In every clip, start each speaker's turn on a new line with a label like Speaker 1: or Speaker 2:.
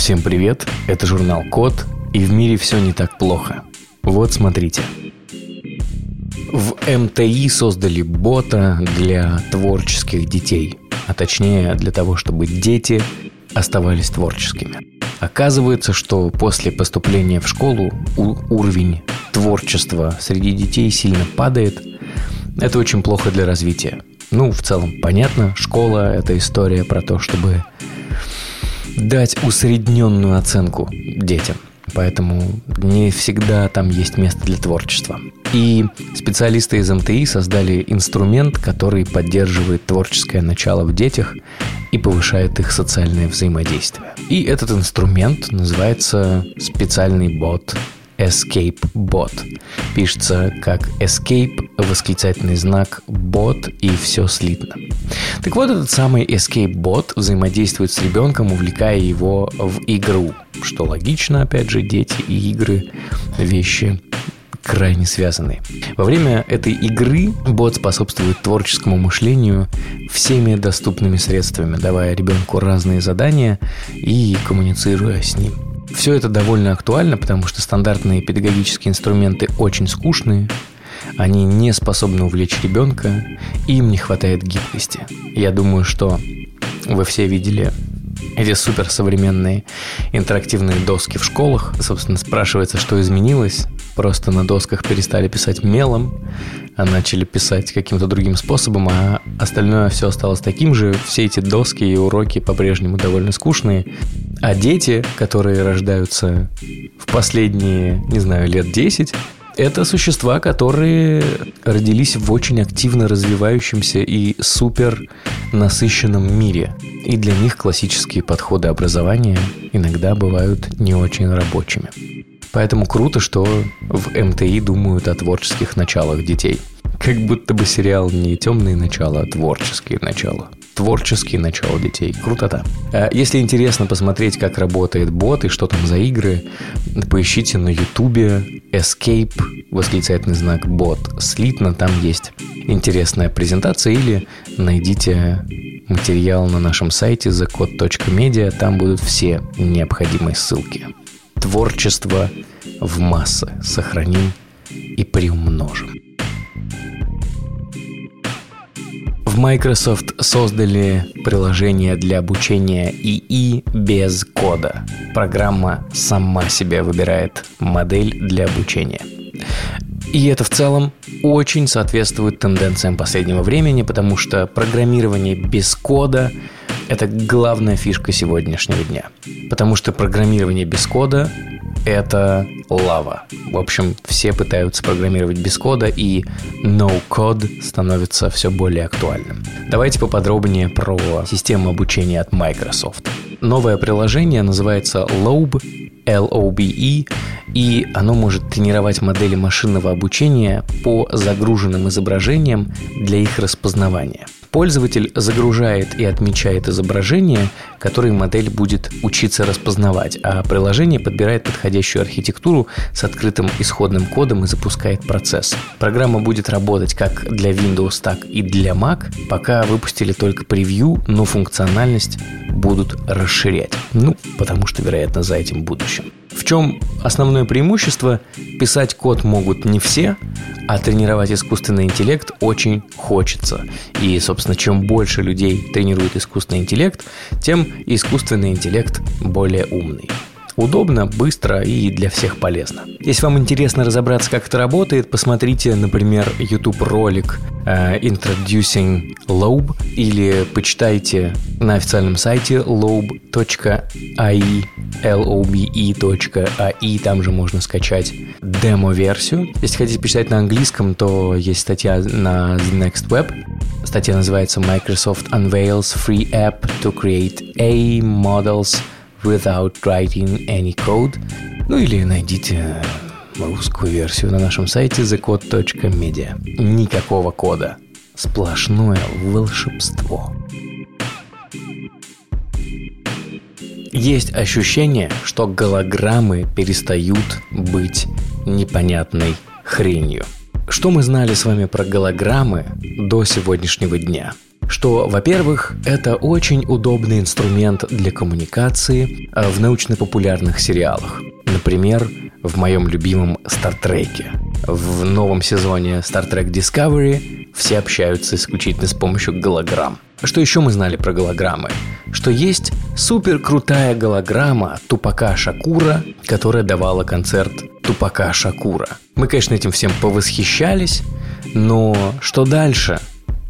Speaker 1: Всем привет, это журнал Код, и в мире все не так плохо. Вот смотрите. В МТИ создали бота для творческих детей, а точнее для того, чтобы дети оставались творческими. Оказывается, что после поступления в школу уровень творчества среди детей сильно падает. Это очень плохо для развития. Ну, в целом, понятно, школа – это история про то, чтобы дать усредненную оценку детям. Поэтому не всегда там есть место для творчества. И специалисты из МТИ создали инструмент, который поддерживает творческое начало в детях и повышает их социальное взаимодействие. И этот инструмент называется специальный бот Escape Bot. Пишется как Escape, восклицательный знак, бот и все слитно. Так вот, этот самый Escape Bot взаимодействует с ребенком, увлекая его в игру. Что логично, опять же, дети и игры – вещи крайне связаны. Во время этой игры бот способствует творческому мышлению всеми доступными средствами, давая ребенку разные задания и коммуницируя с ним. Все это довольно актуально, потому что стандартные педагогические инструменты очень скучные, они не способны увлечь ребенка, и им не хватает гибкости. Я думаю, что вы все видели эти суперсовременные интерактивные доски в школах. Собственно, спрашивается, что изменилось. Просто на досках перестали писать мелом, а начали писать каким-то другим способом, а остальное все осталось таким же. Все эти доски и уроки по-прежнему довольно скучные. А дети, которые рождаются в последние, не знаю, лет 10, это существа, которые родились в очень активно развивающемся и супер насыщенном мире. И для них классические подходы образования иногда бывают не очень рабочими. Поэтому круто, что в МТИ думают о творческих началах детей. Как будто бы сериал не темные начала, а творческие начала творческие начала детей. Крутота. А если интересно посмотреть, как работает бот и что там за игры, поищите на ютубе Escape, восклицательный знак бот. Слитно, там есть интересная презентация или найдите материал на нашем сайте thecode.media, там будут все необходимые ссылки. Творчество в массы сохраним и приумножим. В Microsoft создали приложение для обучения ИИ без кода. Программа сама себе выбирает модель для обучения. И это в целом очень соответствует тенденциям последнего времени, потому что программирование без кода – это главная фишка сегодняшнего дня. Потому что программирование без кода это лава. В общем, все пытаются программировать без кода, и no-code становится все более актуальным. Давайте поподробнее про систему обучения от Microsoft. Новое приложение называется Lobe, LOBE, и оно может тренировать модели машинного обучения по загруженным изображениям для их распознавания – Пользователь загружает и отмечает изображение, которое модель будет учиться распознавать, а приложение подбирает подходящую архитектуру с открытым исходным кодом и запускает процесс. Программа будет работать как для Windows, так и для Mac, пока выпустили только превью, но функциональность будут расширять. Ну, потому что, вероятно, за этим будущем. В чем основное преимущество? Писать код могут не все, а тренировать искусственный интеллект очень хочется. И, собственно, чем больше людей тренирует искусственный интеллект, тем искусственный интеллект более умный. Удобно, быстро и для всех полезно. Если вам интересно разобраться, как это работает, посмотрите, например, YouTube ролик uh, Introducing Lobe или почитайте на официальном сайте lobe.ai lobe.ai, там же можно скачать демо-версию. Если хотите почитать на английском, то есть статья на The Next Web. Статья называется Microsoft Unveils Free App to Create A Models without writing any code. Ну или найдите русскую версию на нашем сайте thecode.media. Никакого кода. Сплошное волшебство. Есть ощущение, что голограммы перестают быть непонятной хренью. Что мы знали с вами про голограммы до сегодняшнего дня? Что, во-первых, это очень удобный инструмент для коммуникации э, в научно-популярных сериалах. Например, в моем любимом Стартреке. В новом сезоне Star Trek Discovery все общаются исключительно с помощью голограмм. Что еще мы знали про голограммы? Что есть супер крутая голограмма Тупака Шакура, которая давала концерт Тупака Шакура. Мы, конечно, этим всем повосхищались, но что дальше?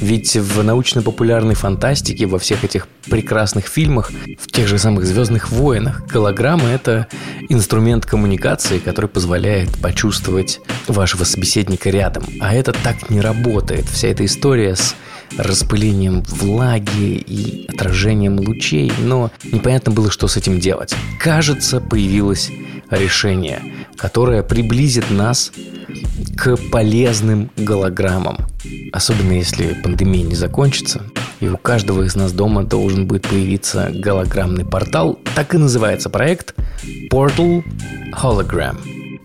Speaker 1: Ведь в научно-популярной фантастике, во всех этих прекрасных фильмах, в тех же самых «Звездных войнах» голограмма — это инструмент коммуникации, который позволяет почувствовать вашего собеседника рядом. А это так не работает. Вся эта история с распылением влаги и отражением лучей, но непонятно было, что с этим делать. Кажется, появилось решение, которое приблизит нас к полезным голограммам. Особенно если пандемия не закончится, и у каждого из нас дома должен будет появиться голограммный портал. Так и называется проект Portal Hologram.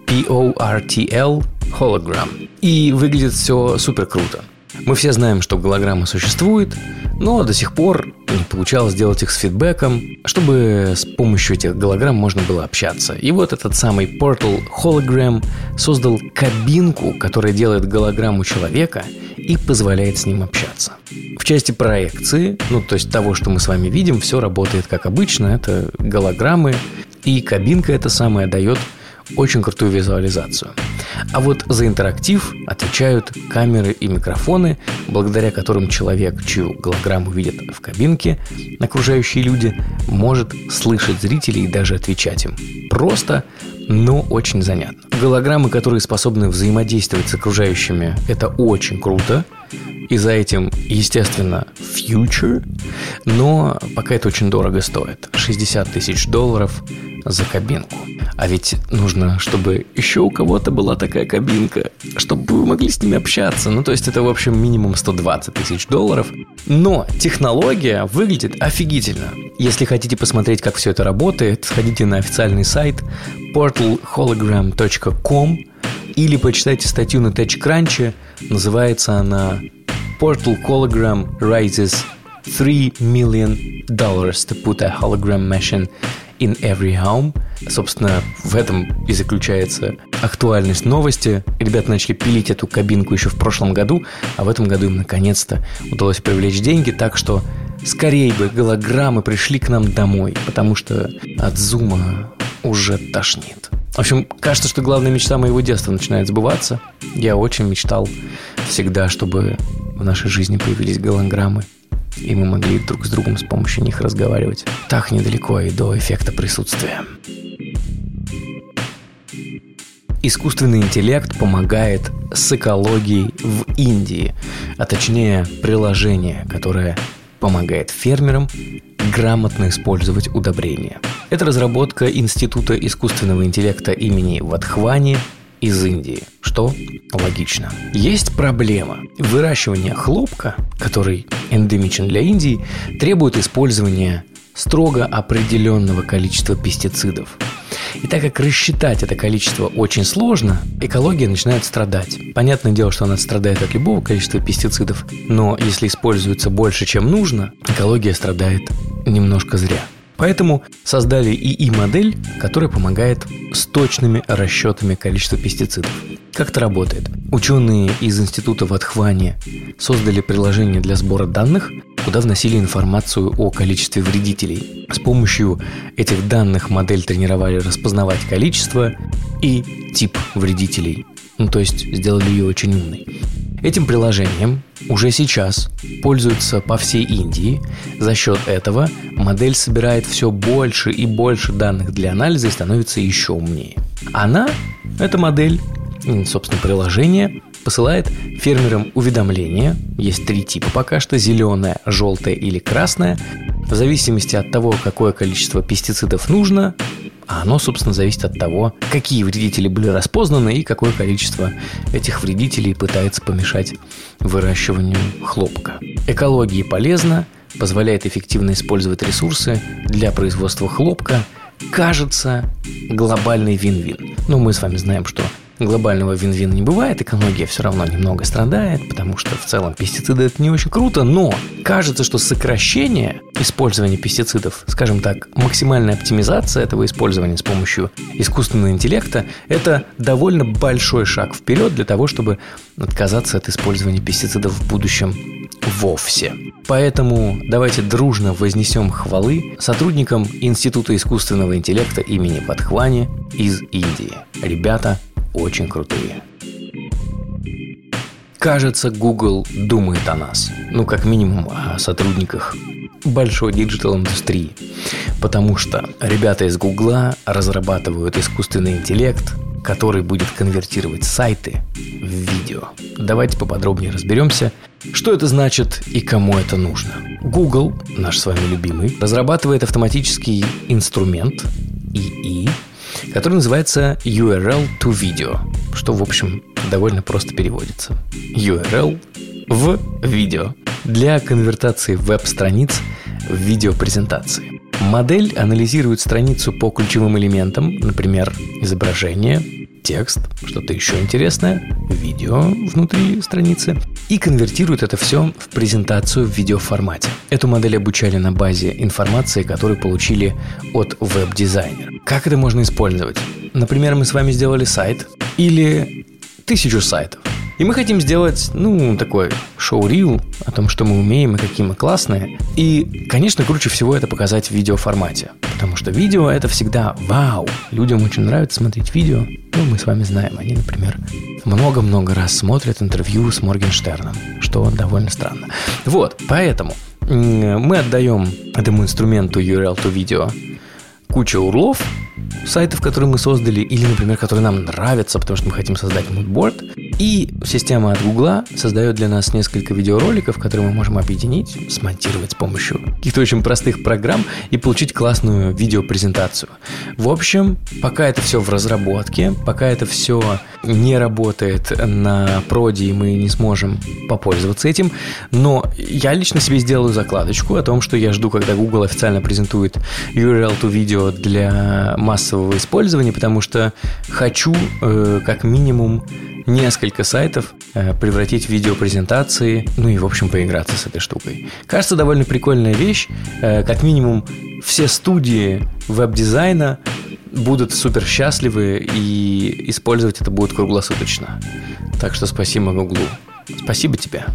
Speaker 1: P-O-R-T-L Hologram. И выглядит все супер круто. Мы все знаем, что голограмма существует, но до сих пор не получалось сделать их с фидбэком, чтобы с помощью этих голограмм можно было общаться. И вот этот самый Portal Hologram создал кабинку, которая делает голограмму человека и позволяет с ним общаться. В части проекции, ну то есть того, что мы с вами видим, все работает как обычно, это голограммы, и кабинка эта самая дает очень крутую визуализацию. А вот за интерактив отвечают камеры и микрофоны, благодаря которым человек, чью голограмму видят в кабинке, окружающие люди, может слышать зрителей и даже отвечать им. Просто, но очень занятно. Голограммы, которые способны взаимодействовать с окружающими, это очень круто. И за этим, естественно, future, но пока это очень дорого стоит. 60 тысяч долларов за кабинку. А ведь нужно, чтобы еще у кого-то была такая кабинка, чтобы вы могли с ними общаться. Ну, то есть это, в общем, минимум 120 тысяч долларов. Но технология выглядит офигительно. Если хотите посмотреть, как все это работает, сходите на официальный сайт portalhologram.com или почитайте статью на TechCrunch. Называется она Portal Hologram Rises 3 million dollars to put a hologram machine in every home. Собственно, в этом и заключается актуальность новости. Ребята начали пилить эту кабинку еще в прошлом году, а в этом году им наконец-то удалось привлечь деньги, так что скорее бы голограммы пришли к нам домой, потому что от зума уже тошнит. В общем, кажется, что главная мечта моего детства начинает сбываться. Я очень мечтал всегда, чтобы в нашей жизни появились голограммы и мы могли друг с другом с помощью них разговаривать. Так недалеко и до эффекта присутствия. Искусственный интеллект помогает с экологией в Индии, а точнее приложение, которое помогает фермерам грамотно использовать удобрения. Это разработка Института искусственного интеллекта имени Вадхвани из Индии, что логично. Есть проблема. Выращивание хлопка, который эндемичен для Индии, требует использования строго определенного количества пестицидов. И так как рассчитать это количество очень сложно, экология начинает страдать. Понятное дело, что она страдает от любого количества пестицидов, но если используется больше, чем нужно, экология страдает немножко зря. Поэтому создали ИИ-модель, которая помогает с точными расчетами количества пестицидов. Как это работает? Ученые из института в Атхване создали приложение для сбора данных, куда вносили информацию о количестве вредителей. С помощью этих данных модель тренировали распознавать количество и тип вредителей. Ну, то есть сделали ее очень умной. Этим приложением уже сейчас пользуются по всей Индии. За счет этого модель собирает все больше и больше данных для анализа и становится еще умнее. Она, эта модель, собственно, приложение, посылает фермерам уведомления. Есть три типа пока что – зеленое, желтое или красное. В зависимости от того, какое количество пестицидов нужно, а оно, собственно, зависит от того, какие вредители были распознаны и какое количество этих вредителей пытается помешать выращиванию хлопка. Экологии полезно, позволяет эффективно использовать ресурсы для производства хлопка. Кажется, глобальный вин-вин. Но мы с вами знаем, что глобального вин-вин не бывает, экология все равно немного страдает, потому что в целом пестициды это не очень круто, но кажется, что сокращение использования пестицидов, скажем так, максимальная оптимизация этого использования с помощью искусственного интеллекта, это довольно большой шаг вперед для того, чтобы отказаться от использования пестицидов в будущем вовсе. Поэтому давайте дружно вознесем хвалы сотрудникам Института искусственного интеллекта имени Вадхвани из Индии. Ребята очень крутые. Кажется, Google думает о нас. Ну, как минимум, о сотрудниках большой digital-индустрии. Потому что ребята из Гугла разрабатывают искусственный интеллект, который будет конвертировать сайты в видео. Давайте поподробнее разберемся, что это значит и кому это нужно. Google, наш с вами любимый, разрабатывает автоматический инструмент ИИ, который называется URL to Video, что, в общем, довольно просто переводится. URL в видео для конвертации веб-страниц в видеопрезентации. Модель анализирует страницу по ключевым элементам, например, изображение, текст, что-то еще интересное, видео внутри страницы, и конвертирует это все в презентацию в видеоформате. Эту модель обучали на базе информации, которую получили от веб-дизайнера. Как это можно использовать? Например, мы с вами сделали сайт или тысячу сайтов. И мы хотим сделать, ну, такой шоу-рил о том, что мы умеем и какие мы классные. И, конечно, круче всего это показать в видеоформате. Потому что видео это всегда вау. Людям очень нравится смотреть видео. Ну, мы с вами знаем, они, например, много-много раз смотрят интервью с Моргенштерном, что довольно странно. Вот, поэтому мы отдаем этому инструменту URL to видео кучу урлов, сайтов, которые мы создали, или, например, которые нам нравятся, потому что мы хотим создать мудборд. И система от Гугла создает для нас несколько видеороликов, которые мы можем объединить, смонтировать с помощью каких-то очень простых программ и получить классную видеопрезентацию. В общем, пока это все в разработке, пока это все не работает на проде, и мы не сможем попользоваться этим, но я лично себе сделаю закладочку о том, что я жду, когда Google официально презентует URL to видео для массового использования, потому что хочу э, как минимум несколько сайтов э, превратить в видеопрезентации, ну и, в общем, поиграться с этой штукой. Кажется, довольно прикольная вещь. Э, как минимум, все студии веб-дизайна будут супер счастливы и использовать это будут круглосуточно. Так что спасибо Гуглу. Спасибо тебе.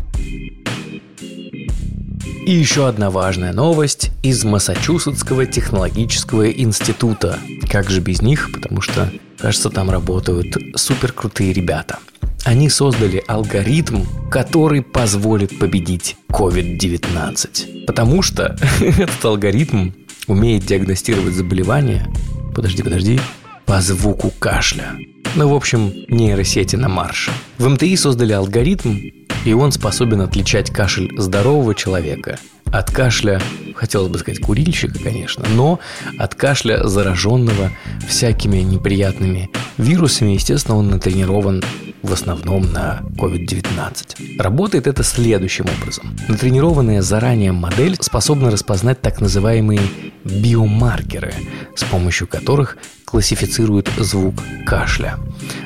Speaker 1: И еще одна важная новость из Массачусетского технологического института. Как же без них, потому что, кажется, там работают супер крутые ребята. Они создали алгоритм, который позволит победить COVID-19. Потому что этот алгоритм умеет диагностировать заболевания, подожди, подожди, по звуку кашля. Ну, в общем, нейросети на марше. В МТИ создали алгоритм, и он способен отличать кашель здорового человека от кашля, хотелось бы сказать курильщика, конечно, но от кашля зараженного всякими неприятными вирусами, естественно, он натренирован в основном на COVID-19. Работает это следующим образом. Натренированная заранее модель способна распознать так называемые биомаркеры, с помощью которых классифицирует звук кашля.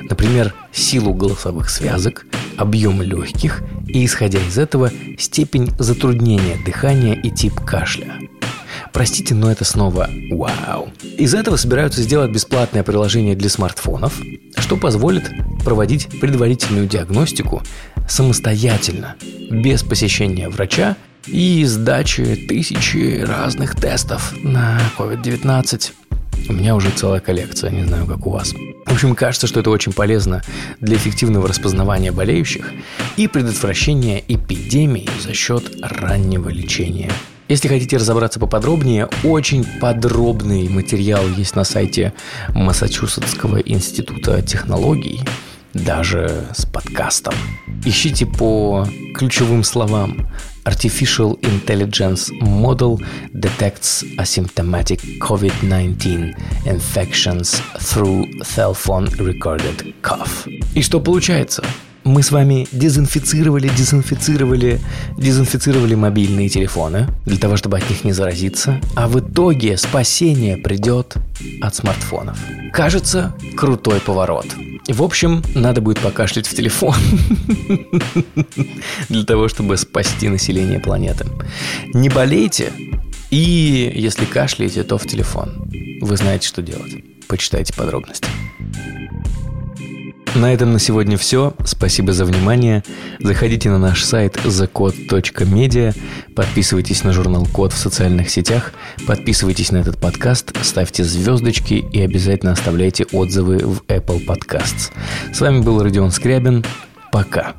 Speaker 1: Например, силу голосовых связок, объем легких и, исходя из этого, степень затруднения дыхания и тип кашля. Простите, но это снова вау. Из этого собираются сделать бесплатное приложение для смартфонов, что позволит проводить предварительную диагностику самостоятельно, без посещения врача и сдачи тысячи разных тестов на COVID-19. У меня уже целая коллекция, не знаю, как у вас. В общем, кажется, что это очень полезно для эффективного распознавания болеющих и предотвращения эпидемий за счет раннего лечения. Если хотите разобраться поподробнее, очень подробный материал есть на сайте Массачусетского института технологий, даже с подкастом. Ищите по ключевым словам Artificial Intelligence Model detects asymptomatic COVID-19 infections through cell phone recorded cough. И что получается? Мы с вами дезинфицировали, дезинфицировали, дезинфицировали мобильные телефоны для того, чтобы от них не заразиться, а в итоге спасение придет от смартфонов. Кажется, крутой поворот. В общем, надо будет покашлять в телефон для того, чтобы спасти население планеты. Не болейте, и если кашляете, то в телефон. Вы знаете, что делать. Почитайте подробности. На этом на сегодня все. Спасибо за внимание. Заходите на наш сайт thecode.media, подписывайтесь на журнал Код в социальных сетях, подписывайтесь на этот подкаст, ставьте звездочки и обязательно оставляйте отзывы в Apple Podcasts. С вами был Родион Скрябин. Пока.